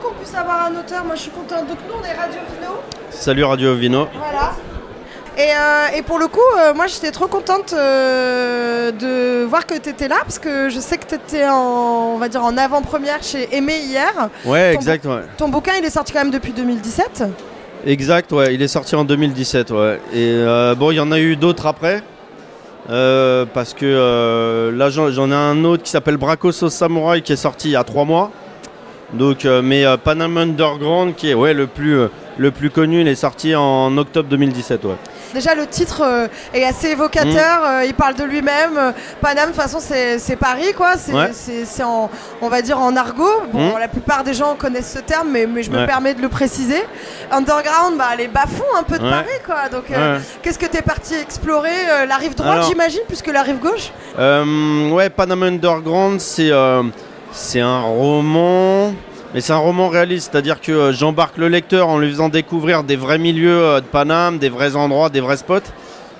qu'on puisse avoir un auteur. Moi, je suis contente. Donc, nous, on est Radio Vino. Salut Radio Vino. Voilà. Et, euh, et pour le coup, euh, moi, j'étais trop contente euh, de voir que tu étais là parce que je sais que tu étais en, on va dire, en avant-première chez Aimé hier. Ouais, Ton exact, ouais. Ton bouquin, il est sorti quand même depuis 2017. Exact, ouais. Il est sorti en 2017, ouais. Et bon, il y en a eu d'autres après. Parce que là, j'en j'en ai un autre qui s'appelle Bracos au Samouraï qui est sorti il y a trois mois. Donc, euh, mais euh, Panam Underground, qui est ouais, le, plus, euh, le plus connu, il est sorti en octobre 2017, ouais. Déjà, le titre euh, est assez évocateur. euh, il parle de lui-même. Euh, Paname, de toute façon, c'est Paris, quoi. C'est Ouais. on va dire, en argot. Bon, Mm. la plupart des gens connaissent ce terme, mais, mais je me Ouais. permets de le préciser. Underground, bah, les bas-fonds un peu de Ouais. Paris, quoi. Donc, qu'est-ce que tu es parti explorer La rive droite, j'imagine, puisque la rive gauche? Ouais, Panama Underground, c'est c'est un roman, mais c'est un roman réaliste, c'est-à-dire que euh, j'embarque le lecteur en lui faisant découvrir des vrais milieux euh, de Paname, des vrais endroits, des vrais spots,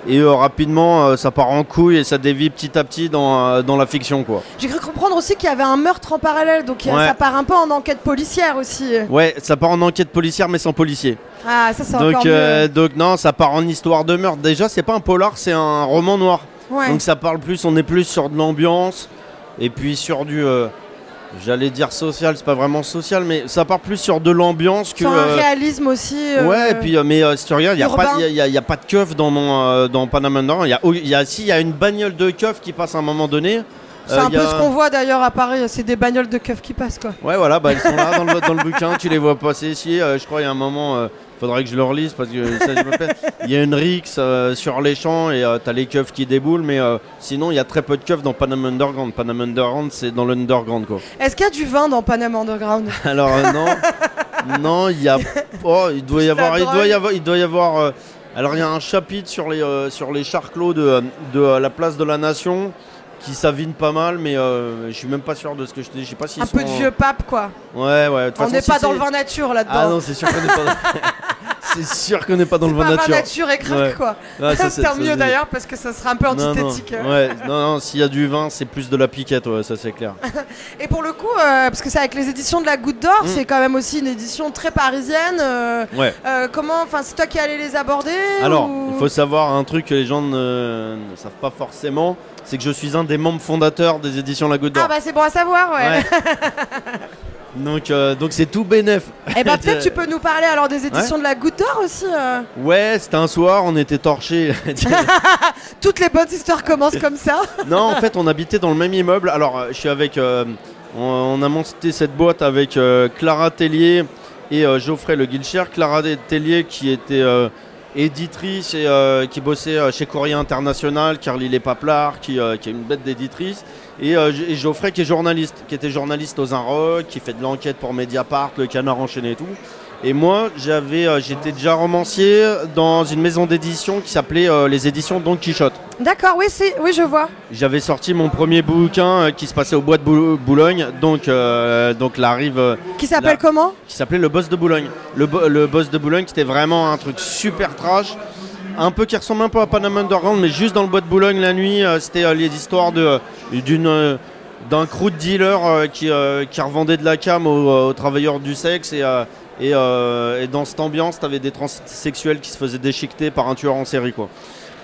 et euh, rapidement euh, ça part en couille et ça dévie petit à petit dans, euh, dans la fiction, quoi. J'ai cru comprendre aussi qu'il y avait un meurtre en parallèle, donc Ouais. ça part un peu en enquête policière aussi. Ouais, ça part en enquête policière, mais sans policier. Ah, ça c'est Donc, mieux. donc non, ça part en histoire de meurtre. Déjà, c'est pas un polar, c'est un roman noir. Ouais. Donc ça parle plus, on est plus sur de l'ambiance et puis sur du, j'allais dire social, c'est pas vraiment social, mais ça part plus sur de l'ambiance que. Sur un euh, réalisme aussi. euh, ouais, et puis euh, mais euh, si tu regardes, il y a a- pas de keuf dans mon, dans Panama Underground. Il y a, il y a, si, il y a une bagnole de keuf qui passe à un moment donné. C'est Euh, un il y peu a- ce qu'on voit d'ailleurs à Paris, c'est des bagnoles de keufs qui passent quoi. Ouais, voilà, bah, elles sont là dans le, dans le bouquin, tu les vois passer ici. euh, je crois il y a un moment, euh, faudrait que je le relise parce que ça, je me. Il y a une rixe euh, sur les champs et euh, t'as les keufs qui déboulent, mais euh, sinon il y a très peu de keufs dans Panama Underground. Panama Underground, c'est dans l'underground quoi. Est-ce qu'il y a du vin dans Panama Underground? Alors non, non, il y a, oh, il doit y avoir, il doit y avoir, il doit y avoir. alors il y a un chapitre sur les sur les charclos de, de la place de la Nation qui s'avine pas mal, mais euh, je suis même pas sûr de ce que je te dis. Je sais pas si Un peu de vieux pape quoi. Ouais, ouais. On n'est si pas dans le vin nature là-dedans. Ah non, c'est sûr qu'on n'est pas. c'est sûr qu'on n'est pas dans le vin vin nature. nature et craque Ouais. quoi. Ça, c'est- Tant mieux d'ailleurs parce que ça sera un peu Non, non. antithétique. Ouais, non, non, s'il y a du vin, c'est plus de la piquette, ouais, ça c'est clair. Et pour le coup, euh, parce que c'est avec les éditions de la Goutte d'Or, Mm. c'est quand même aussi une édition très parisienne. euh, Ouais. euh, comment, enfin, c'est toi qui allais les aborder Alors, ou- il faut savoir un truc que les gens ne, ne savent pas forcément, c'est que je suis un des membres fondateurs des éditions La Goutte d'Or. Ah bah c'est bon à savoir, ouais. Ouais. donc, euh, donc c'est tout bénef. Et bah peut-être tu peux nous parler alors des éditions Ouais. de la Goutte d'Or aussi. euh. Ouais, c'était un soir, on était torchés. Toutes les bonnes histoires commencent comme ça. non, en fait, on habitait dans le même immeuble. Alors, euh, je suis avec. euh, on, on a monté cette boîte avec Clara Tellier et Geoffrey Le Guilcher. Clara Tellier qui était éditrice et euh, qui bossait euh, chez Courrier International, Carly Les Paplard, qui, euh, est une bête d'éditrice. Et, euh, et Geoffrey qui est journaliste, qui était journaliste aux Inrocks, qui fait de l'enquête pour Mediapart, Le Canard enchaîné et tout. Et moi, j'avais, euh, j'étais déjà romancier dans une maison d'édition qui s'appelait euh, les éditions Don Quichotte. D'accord, oui, c'est, oui, je vois. J'avais sorti mon premier bouquin euh, qui se passait au bois de Bou- Boulogne, donc, donc la rive Qui s'appelle comment? Qui s'appelait Le Boss de Boulogne. Le, bo- le Boss de Boulogne, c'était vraiment un truc super trash, un peu qui ressemble un peu à Panama Underground, mais juste dans le bois de Boulogne la nuit, c'était les histoires de, d'une, d'un crew de dealers euh, qui, euh, qui revendait de la cam aux, aux travailleurs du sexe et, euh, et, euh, et dans cette ambiance, t'avais des transsexuels qui se faisaient déchiqueter par un tueur en série quoi.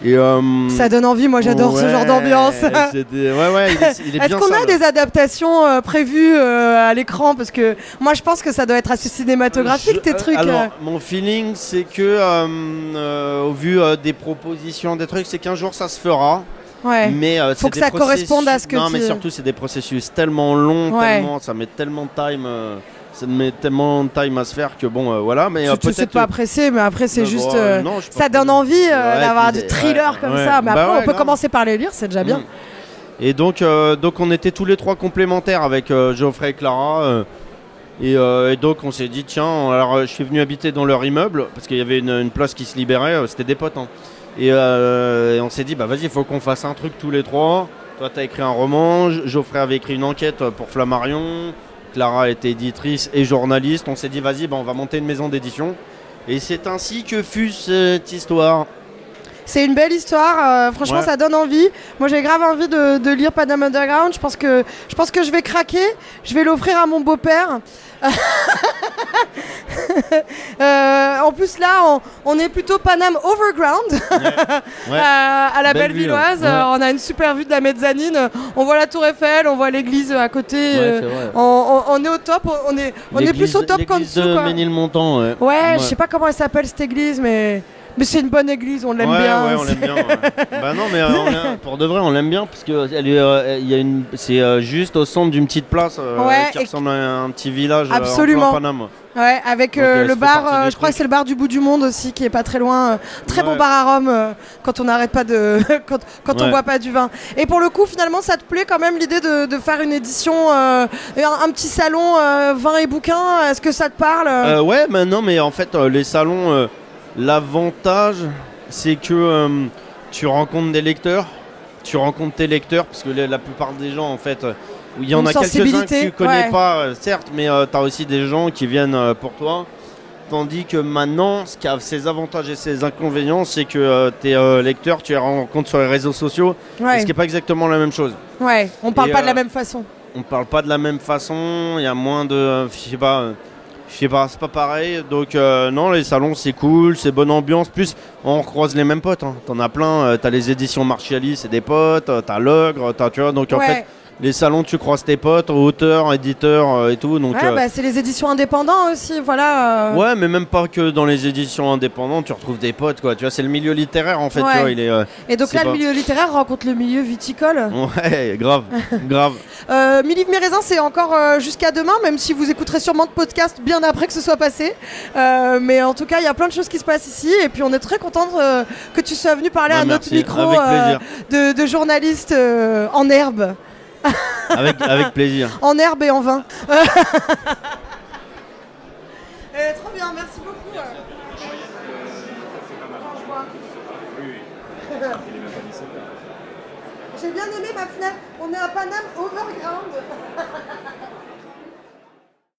Et, euh, Ça donne envie, moi j'adore ce genre d'ambiance. Ouais, ouais, il est, il est Est-ce qu'on a des adaptations euh, prévues à l'écran? Parce que moi je pense que ça doit être assez cinématographique Je- tes trucs. Alors, mon feeling, c'est que, au vu des propositions, des trucs, c'est qu'un jour ça se fera. Ouais. Mais euh, Faut que ça processus- corresponde à ce que Non, tu- mais surtout, c'est des processus tellement longs, Ouais. tellement, ça met tellement de time. euh, ça met tellement de time à se faire que bon, euh, voilà. Mais euh, Tu te sais peut-être. pas pressé, mais après c'est Euh, juste. bon, euh, non, ça donne envie euh, Ouais, d'avoir puis du c'est- thriller ouais, comme ouais. ça. Mais Bah après ouais, on peut commencer par les lire, c'est déjà bien. Mm. Et donc, euh, donc on était tous les trois complémentaires avec euh, Geoffrey et Clara. euh, et, euh, et donc on s'est dit tiens, alors euh, je suis venu habiter dans leur immeuble parce qu'il y avait une, une place qui se libérait, euh, c'était des potes. hein. Et, euh, et on s'est dit bah vas-y, il faut qu'on fasse un truc tous les trois. Toi t'as écrit un roman, Geoffrey avait écrit une enquête euh, pour Flammarion, Clara était éditrice et journaliste. On s'est dit vas-y, bah, on va monter une maison d'édition. Et c'est ainsi que fut cette histoire. C'est une belle histoire. euh, franchement, Ouais. ça donne envie. Moi, j'ai grave envie de, de lire Panam Underground. Je pense que je pense que je vais craquer. Je vais l'offrir à mon beau-père. Euh, en plus, là, on, on est plutôt Panam Overground. Ouais. à, à la Belle Bellevilloise. ouais. Euh, on a une super vue de la mezzanine. On voit la Tour Eiffel, on voit l'église à côté. Euh, on, on- on est au top. On est, on est L'église- plus au top qu'en l'église dessous. de quoi. Ménilmontant. Ouais, je sais pas comment elle s'appelle cette église, mais, mais c'est une bonne église, on l'aime ouais, bien. Ouais, on l'aime bien. ouais. bah non, mais euh, on pour de vrai, on l'aime bien parce que elle est, euh, y a une, c'est euh, juste au centre d'une petite place qui ressemble à un petit village. en Absolument. plein Paname. Ouais, avec Donc, le bar, je crois que c'est le bar du bout du monde aussi, qui est pas très loin. très bon bar à Rome quand on n'arrête pas de. quand quand on boit pas du vin. Et pour le coup, finalement, ça te plaît quand même l'idée de, de faire une édition, un, un petit salon vin et bouquin? Est-ce que ça te parle? Ouais, mais non, mais en fait, les salons, l'avantage, c'est que euh, tu rencontres des lecteurs, tu rencontres tes lecteurs, parce que la, la plupart des gens, en fait, euh, il y en Une a quelques-uns que tu connais ouais. pas, euh, certes, mais tu as aussi des gens qui viennent euh, pour toi. Tandis que maintenant, ce qui a ses avantages et ses inconvénients, c'est que euh, tes euh, lecteurs, tu les rencontres sur les réseaux sociaux, Ouais, ce qui n'est pas exactement la même chose. ouais, on parle Et, pas de la euh, même façon. On parle pas de la même façon, il y a moins de. Je sais pas. Je sais pas, c'est pas pareil. Donc, euh, non, les salons, c'est cool, c'est bonne ambiance. Plus, on croise les mêmes potes. hein. T'en as plein. euh, t'as les éditions Marchiali, c'est des potes. euh, T'as l'ogre, t'as, tu vois. Donc, en ouais. fait, les salons, tu croises tes potes, auteurs, éditeurs euh, et tout. Donc, Ouais, euh, bah, c'est les éditions indépendants aussi, voilà. euh. ouais, mais même pas que dans les éditions indépendantes, tu retrouves des potes, quoi. Tu vois, c'est le milieu littéraire, en fait. Ouais. Tu vois, il est. Et donc là, le milieu littéraire rencontre le milieu viticole. Ouais, grave, grave. Euh, Mi Livre, Mi Raisin, c'est encore euh, jusqu'à demain, même si vous écouterez sûrement de podcast bien après que ce soit passé. Euh, mais en tout cas, il y a plein de choses qui se passent ici. Et puis, on est très contente euh, que tu sois venu parler Ouais, à notre micro de, de journaliste en herbe. Avec, avec plaisir. En herbe et en vin. Euh, trop bien, merci beaucoup. J'ai bien aimé ma fenêtre. On est à Paname Overground.